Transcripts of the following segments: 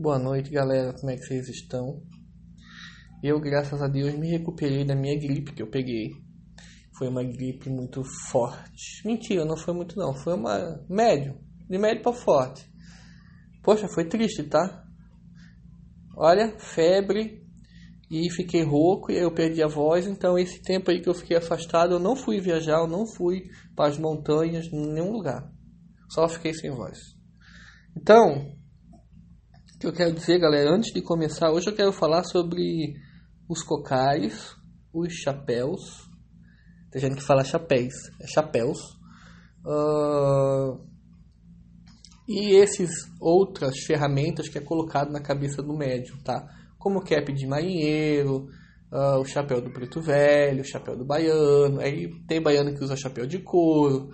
Boa noite, galera. Como é que vocês estão? Eu, graças a Deus, me recuperei da minha gripe que eu peguei. Foi uma gripe muito forte. Mentira, não foi muito não. Foi uma médio, de médio para forte. Poxa, foi triste, tá? Olha, febre e fiquei rouco e eu perdi a voz. Então, esse tempo aí que eu fiquei afastado, eu não fui viajar, eu não fui para as montanhas, em nenhum lugar. Só fiquei sem voz. Então, que eu quero dizer, galera, antes de começar, hoje eu quero falar sobre os cocais, os chapéus. Tem gente que fala chapéus, é chapéus. Uh, e esses outras ferramentas que é colocado na cabeça do médium, tá? Como o cap de marinheiro, uh, o chapéu do preto velho, o chapéu do baiano. Aí tem baiano que usa chapéu de couro,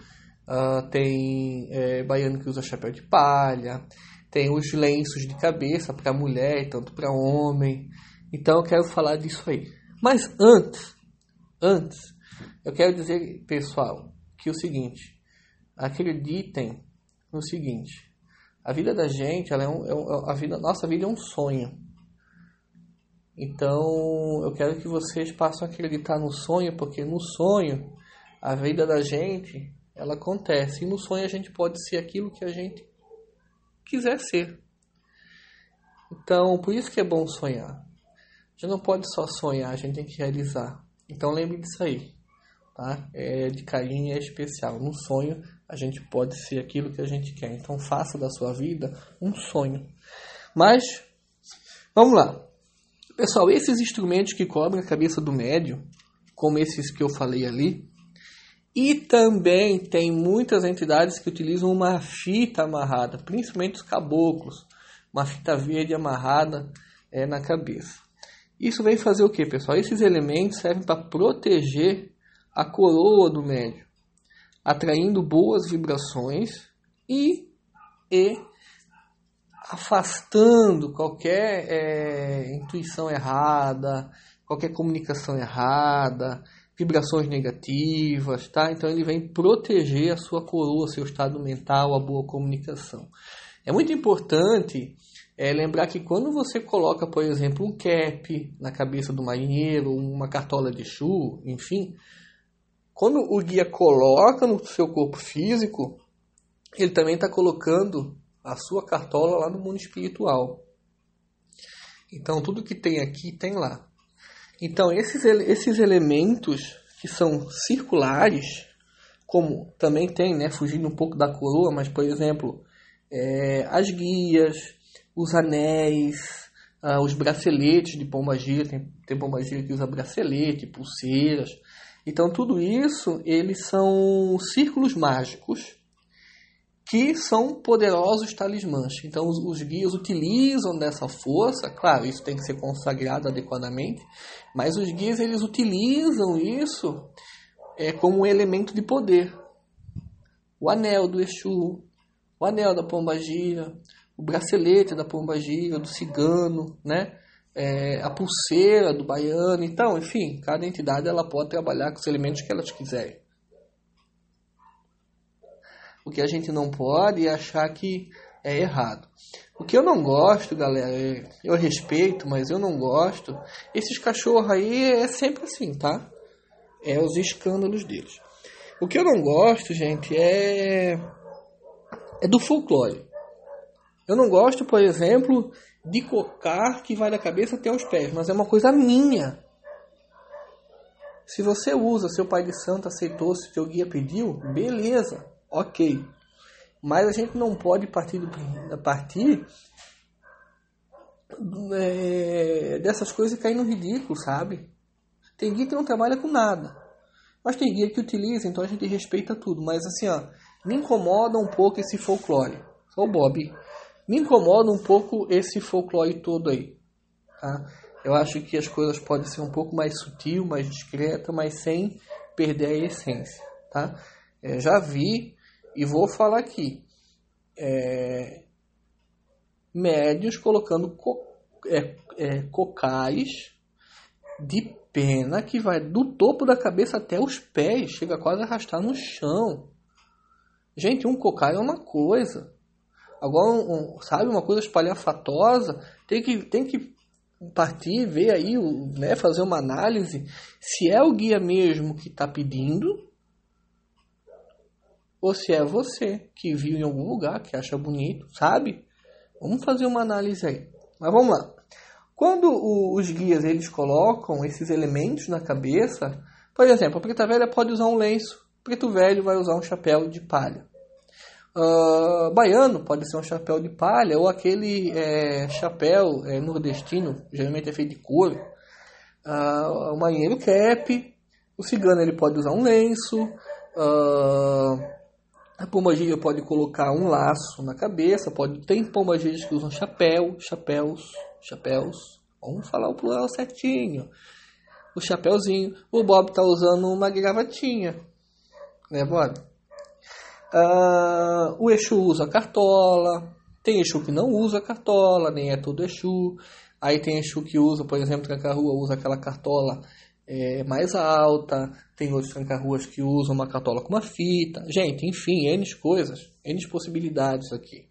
uh, tem é, baiano que usa chapéu de palha, tem os lenços de cabeça para mulher tanto para homem. Então eu quero falar disso aí. Mas antes, antes, eu quero dizer, pessoal, que o seguinte, acreditem no seguinte, a vida da gente, ela é um, é um, a vida, nossa vida é um sonho. Então, eu quero que vocês passem a acreditar no sonho, porque no sonho, a vida da gente, ela acontece. E no sonho a gente pode ser aquilo que a gente quiser ser. Então, por isso que é bom sonhar. A gente não pode só sonhar, a gente tem que realizar. Então, lembre disso aí. Tá? É de carinho é especial. No sonho, a gente pode ser aquilo que a gente quer. Então, faça da sua vida um sonho. Mas, vamos lá. Pessoal, esses instrumentos que cobrem a cabeça do médio, como esses que eu falei ali, e também tem muitas entidades que utilizam uma fita amarrada, principalmente os caboclos, uma fita verde amarrada é, na cabeça. Isso vem fazer o que, pessoal? Esses elementos servem para proteger a coroa do médio, atraindo boas vibrações e, e afastando qualquer é, intuição errada, qualquer comunicação errada, vibrações negativas, tá? Então ele vem proteger a sua coroa, seu estado mental, a boa comunicação. É muito importante é, lembrar que quando você coloca, por exemplo, um cap na cabeça do marinheiro, uma cartola de chu, enfim, quando o guia coloca no seu corpo físico, ele também está colocando a sua cartola lá no mundo espiritual. Então tudo que tem aqui tem lá. Então, esses, esses elementos que são circulares, como também tem, né, fugindo um pouco da coroa, mas, por exemplo, é, as guias, os anéis, ah, os braceletes de pombagira, tem, tem pombagira que usa bracelete, pulseiras. Então, tudo isso, eles são círculos mágicos que são poderosos talismãs. Então, os, os, guias utilizam dessa força, claro, isso tem que ser consagrado adequadamente, mas os guias eles utilizam isso é, como um elemento de poder. O anel do Exu, o anel da pombagira, o bracelete da pombagira, do cigano, né? É, a pulseira do baiano. Então, enfim, cada entidade ela pode trabalhar com os elementos que elas quiserem. O que a gente não pode é achar que é errado. O que eu não gosto, galera, é, eu respeito, mas eu não gosto. Esses cachorros aí é sempre assim, tá? É os escândalos deles. O que eu não gosto, gente, é é do folclore. Eu não gosto, por exemplo, de cocar que vai da cabeça até os pés, mas é uma coisa minha. Se você usa, seu pai de santo aceitou, se seu guia pediu, beleza ok. Mas a gente não pode partir, do, partir é, dessas coisas e cair no ridículo, sabe? Tem guia que não trabalha com nada. Mas tem guia que utiliza, então a gente respeita tudo. Mas assim, ó, me incomoda um pouco esse folclore. Sou o Bob. Me incomoda um pouco esse folclore todo aí. Tá? Eu acho que as coisas podem ser um pouco mais sutil, mais discreta, mas sem perder a essência. Tá? É, já vi e vou falar aqui. É, médios colocando co, é, é, cocais de pena que vai do topo da cabeça até os pés, chega quase a arrastar no chão. Gente, um cocai é uma coisa. Agora, um, sabe, uma coisa espalhafatosa, tem que, tem que partir, ver aí, né, fazer uma análise se é o guia mesmo que está pedindo ou se é você que viu em algum lugar, que acha bonito, sabe? Vamos fazer uma análise aí. Mas vamos lá. Quando o, os guias eles colocam esses elementos na cabeça, por exemplo, a preta velha pode usar um lenço, preto velho vai usar um chapéu de palha. Uh, baiano pode ser um chapéu de palha ou aquele é, chapéu é, nordestino, geralmente é feito de couro. Uh, o marinheiro cap, o cigano ele pode usar um lenço. Uh, a pombagira pode colocar um laço na cabeça, pode tem pombagiras que usam chapéu, chapéus, chapéus. Vamos falar o plural certinho. O chapéuzinho. O Bob está usando uma gravatinha, né, Bob? Uh, o Exu usa cartola. Tem Exu que não usa cartola, nem é todo Exu. Aí tem Exu que usa, por exemplo, Tranca-Rua usa aquela cartola é, mais alta, tem outros tranca-ruas que usam uma cartola com uma fita. Gente, enfim, N coisas, N possibilidades aqui.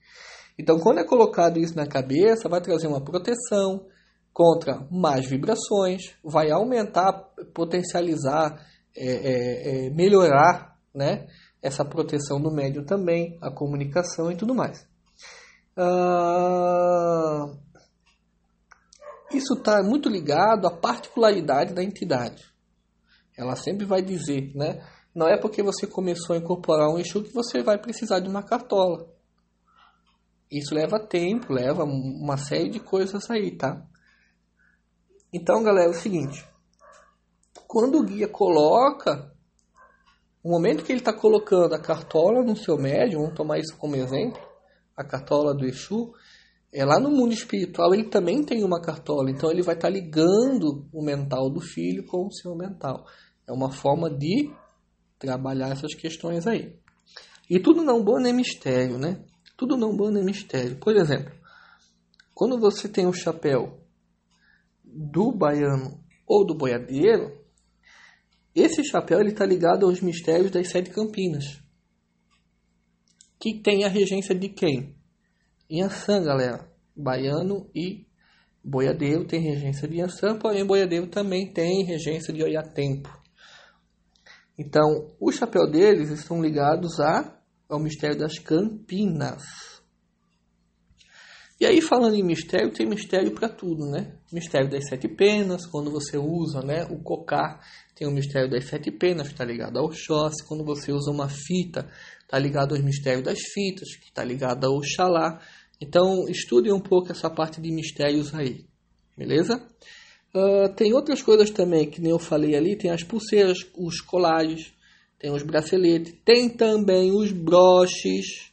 Então, quando é colocado isso na cabeça, vai trazer uma proteção contra mais vibrações, vai aumentar, potencializar, é, é, é melhorar né, essa proteção do médio também, a comunicação e tudo mais. Ah, isso está muito ligado à particularidade da entidade. Ela sempre vai dizer, né? Não é porque você começou a incorporar um Exu que você vai precisar de uma cartola. Isso leva tempo, leva uma série de coisas aí, tá? Então, galera, é o seguinte. Quando o guia coloca, o momento que ele está colocando a cartola no seu médium, vamos tomar isso como exemplo, a cartola do Exu, é, lá no mundo espiritual ele também tem uma cartola, então ele vai estar tá ligando o mental do filho com o seu mental. É uma forma de trabalhar essas questões aí. E tudo não bom é mistério, né? Tudo não bom é mistério. Por exemplo, quando você tem o chapéu do baiano ou do boiadeiro, esse chapéu está ligado aos mistérios das sete campinas. Que tem a regência de quem? Yansan, galera. Baiano e boiadeiro tem regência de Yansan, porém boiadeiro também tem regência de Oiatempo. Então, o chapéu deles estão ligados a, ao mistério das Campinas. E aí, falando em mistério, tem mistério para tudo, né? Mistério das sete penas, quando você usa né, o cocar, tem o mistério das sete penas, está ligado ao Oxóssi. Quando você usa uma fita, está ligado aos mistérios das fitas, que está ligado ao Oxalá. Então, estude um pouco essa parte de mistérios aí, beleza? Uh, tem outras coisas também, que nem eu falei ali, tem as pulseiras, os colares, tem os braceletes, tem também os broches,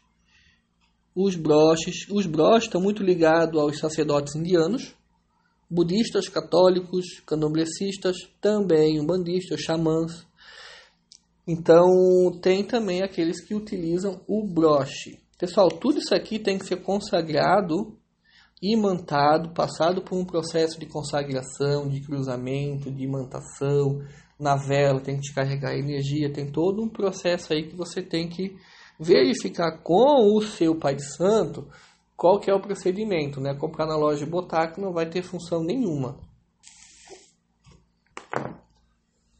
os broches, os broches estão muito ligados aos sacerdotes indianos, budistas, católicos, candomblecistas, também umbandistas, xamãs. Então, tem também aqueles que utilizam o broche. Pessoal, tudo isso aqui tem que ser consagrado, imantado, passado por um processo de consagração, de cruzamento, de imantação. Na vela tem que descarregar energia, tem todo um processo aí que você tem que verificar com o seu Pai Santo qual que é o procedimento, né? Comprar na loja e botar que não vai ter função nenhuma.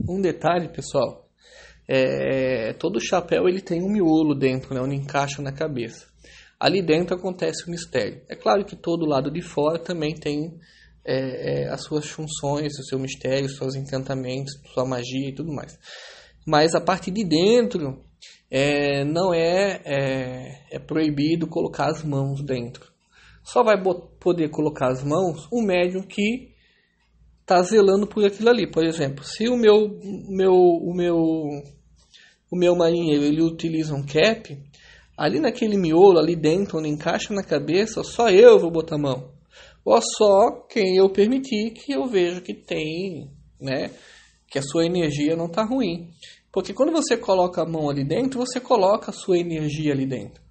Um detalhe, pessoal, é, todo chapéu ele tem um miolo dentro, né, onde encaixa na cabeça. Ali dentro acontece o mistério. É claro que todo lado de fora também tem é, é, as suas funções, o seu mistério, os seus encantamentos, sua magia e tudo mais. Mas a parte de dentro é, não é, é, é, proibido colocar as mãos dentro. Só vai poder colocar as mãos o médium que está zelando por aquilo ali. Por exemplo, se o meu, meu, o meu o meu marinheiro ele utiliza um cap, ali naquele miolo, ali dentro, onde encaixa na cabeça, só eu vou botar a mão. Ou só quem eu permitir que eu vejo que tem, né? Que a sua energia não está ruim. Porque quando você coloca a mão ali dentro, você coloca a sua energia ali dentro.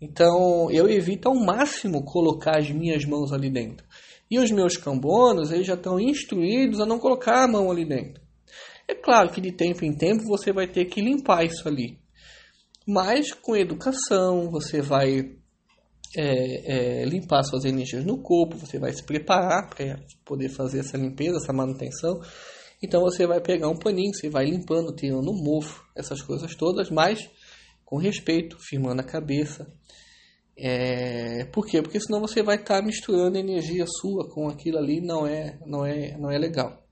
Então, eu evito ao máximo colocar as minhas mãos ali dentro. E os meus cambonos, eles já estão instruídos a não colocar a mão ali dentro. É claro que de tempo em tempo você vai ter que limpar isso ali. Mas com educação, você vai é, é, limpar suas energias no corpo, você vai se preparar para poder fazer essa limpeza, essa manutenção. Então você vai pegar um paninho, você vai limpando, tirando mofo, essas coisas todas, mas com respeito, firmando a cabeça. É, por quê? Porque senão você vai estar tá misturando energia sua com aquilo ali, não é, não é, não é legal.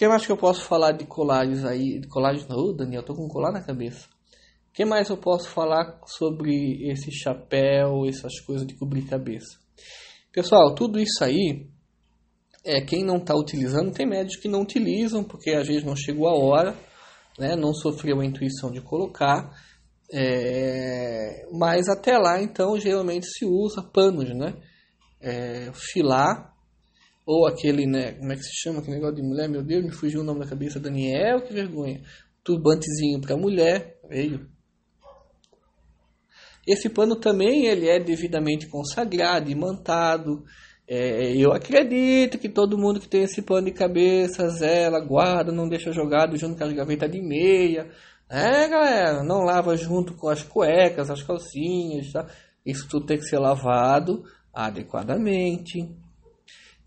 Que mais que eu posso falar de colagens aí? De colagens, não, Daniel, tô com colar na cabeça. Que mais eu posso falar sobre esse chapéu, essas coisas de cobrir cabeça? Pessoal, tudo isso aí é, quem não está utilizando, tem médicos que não utilizam, porque às vezes não chegou a hora, né, não sofreu a intuição de colocar. É, mas até lá, então, geralmente se usa panos, né? É, filar, ou aquele, né? Como é que se chama aquele negócio de mulher? Meu Deus, me fugiu o nome da cabeça. Daniel, que vergonha. Turbantezinho para mulher, veio. Esse pano também ele é devidamente consagrado, imantado. É, eu acredito que todo mundo que tem esse pano de cabeça, zela, guarda, não deixa jogado junto com as gavetas de meia. É, galera, não lava junto com as cuecas, as calcinhas, tá? Isso tudo tem que ser lavado adequadamente.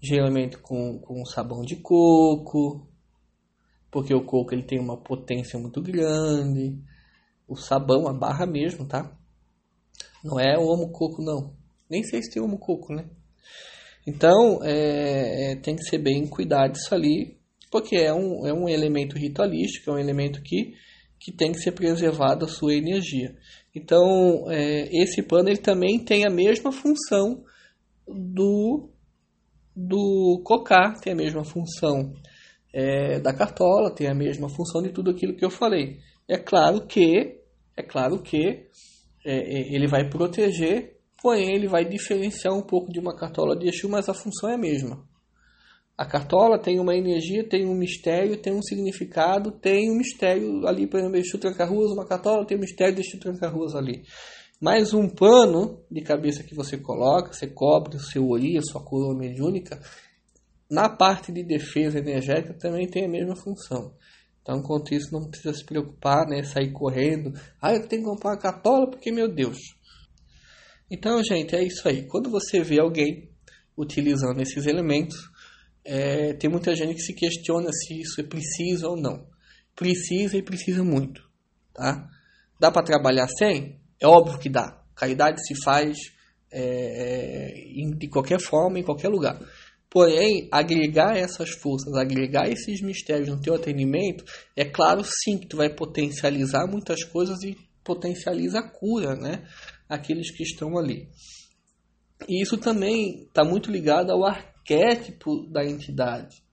Geralmente com, com sabão de coco, porque o coco ele tem uma potência muito grande. O sabão, a barra mesmo, tá? Não é o homo coco, não. Nem sei se tem homo coco, né? Então, é, é, tem que ser bem cuidado disso ali, porque é um, é um elemento ritualístico, é um elemento que, que tem que ser preservado a sua energia. Então, é, esse pano ele também tem a mesma função do, do cocar, tem a mesma função é, da cartola, tem a mesma função de tudo aquilo que eu falei. É claro que, é claro que é, é ele vai proteger Porém, ele vai diferenciar um pouco de uma cartola de Exu, mas a função é a mesma. A cartola tem uma energia, tem um mistério, tem um significado, tem um mistério ali, por exemplo, Exu Tranca-Ruas, uma cartola tem um mistério de Exu Tranca-Ruas ali. Mais um pano de cabeça que você coloca, você cobre o seu ori, a sua coroa mediúnica, na parte de defesa energética também tem a mesma função. Então, quanto isso, não precisa se preocupar, né? Sair correndo. Ah, eu tenho que comprar uma cartola porque, meu Deus, então, gente, é isso aí. Quando você vê alguém utilizando esses elementos, é, tem muita gente que se questiona se isso é preciso ou não. Precisa e precisa muito, tá? Dá para trabalhar sem? É óbvio que dá. Caridade se faz é, de qualquer forma, em qualquer lugar. Porém, agregar essas forças, agregar esses mistérios no teu atendimento, é claro sim que tu vai potencializar muitas coisas e potencializa a cura, né? aqueles que estão ali. E isso também está muito ligado ao arquétipo da entidade.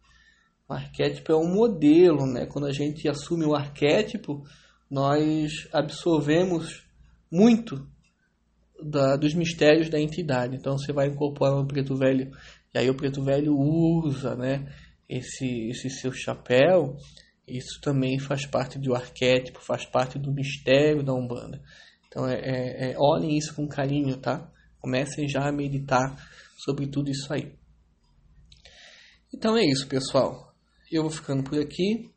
O arquétipo é um modelo, né? Quando a gente assume o arquétipo, nós absorvemos muito da, dos mistérios da entidade. Então você vai incorporar um preto velho, e aí o preto velho usa, né? Esse, esse seu chapéu, isso também faz parte do arquétipo, faz parte do mistério da Umbanda. Então, é, é, é, olhem isso com carinho, tá? Comecem já a meditar sobre tudo isso aí. Então é isso, pessoal. Eu vou ficando por aqui.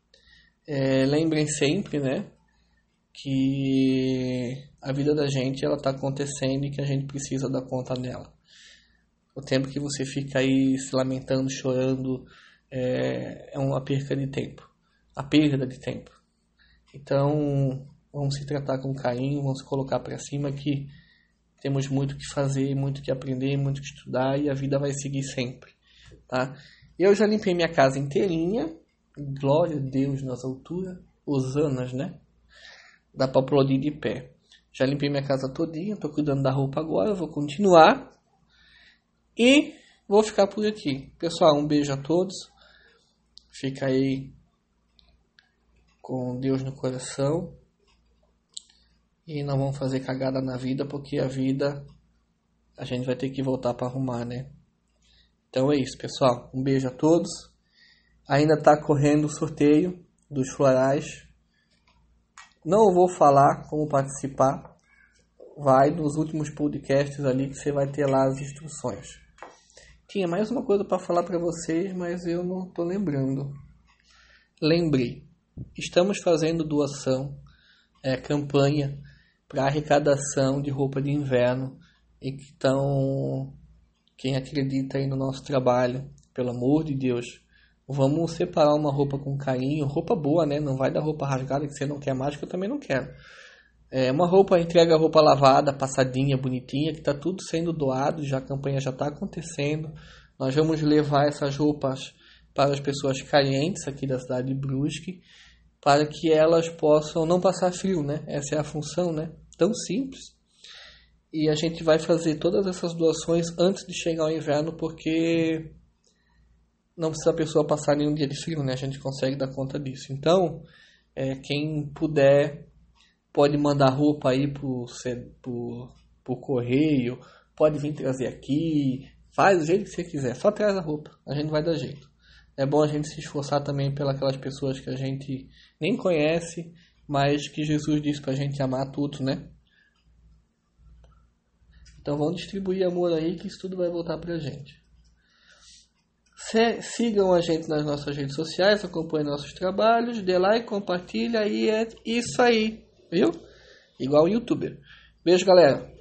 É, lembrem sempre, né, que a vida da gente ela está acontecendo e que a gente precisa dar conta dela. O tempo que você fica aí se lamentando, chorando, é, é uma perca de tempo. A perda de tempo. Então, vamos se tratar com carinho, vamos se colocar para cima que temos muito que fazer, muito que aprender, muito que estudar e a vida vai seguir sempre, tá? Eu já limpei minha casa inteirinha, glória a Deus nas alturas, osanas, né? Dá para aplaudir de pé. Já limpei minha casa todinha, tô cuidando da roupa agora, vou continuar e vou ficar por aqui. Pessoal, um beijo a todos. Fica aí com Deus no coração e não vamos fazer cagada na vida, porque a vida a gente vai ter que voltar para arrumar, né? Então é isso, pessoal. Um beijo a todos. Ainda está correndo o sorteio dos florais. Não vou falar como participar. Vai nos últimos podcasts ali que você vai ter lá as instruções. Tinha mais uma coisa para falar para vocês, mas eu não estou lembrando. Lembrei. Estamos fazendo doação, é, campanha para arrecadação de roupa de inverno. E então, quem acredita aí no nosso trabalho, pelo amor de Deus, vamos separar uma roupa com carinho, roupa boa, né? Não vai dar roupa rasgada que você não quer mais, que eu também não quero. É uma roupa, entrega roupa lavada, passadinha, bonitinha, que está tudo sendo doado, já a campanha já está acontecendo. Nós vamos levar essas roupas para as pessoas carentes aqui da cidade de Brusque, para que elas possam não passar frio, né? Essa é a função, né? Tão simples. E a gente vai fazer todas essas doações antes de chegar ao inverno, porque não precisa a pessoa passar nenhum dia de frio, né? A gente consegue dar conta disso. Então, é, quem puder pode mandar roupa aí por, por, correio, pode vir trazer aqui, faz do jeito que você quiser, só traz a roupa, a gente vai dar jeito. É bom a gente se esforçar também pelas pessoas que a gente nem conhece, mas que Jesus disse pra gente amar tudo, né? Então vamos distribuir amor aí que isso tudo vai voltar pra gente. Sigam a gente nas nossas redes sociais, acompanhem nossos trabalhos, dê like, compartilha e é isso aí. Viu? Igual o youtuber. Beijo, galera.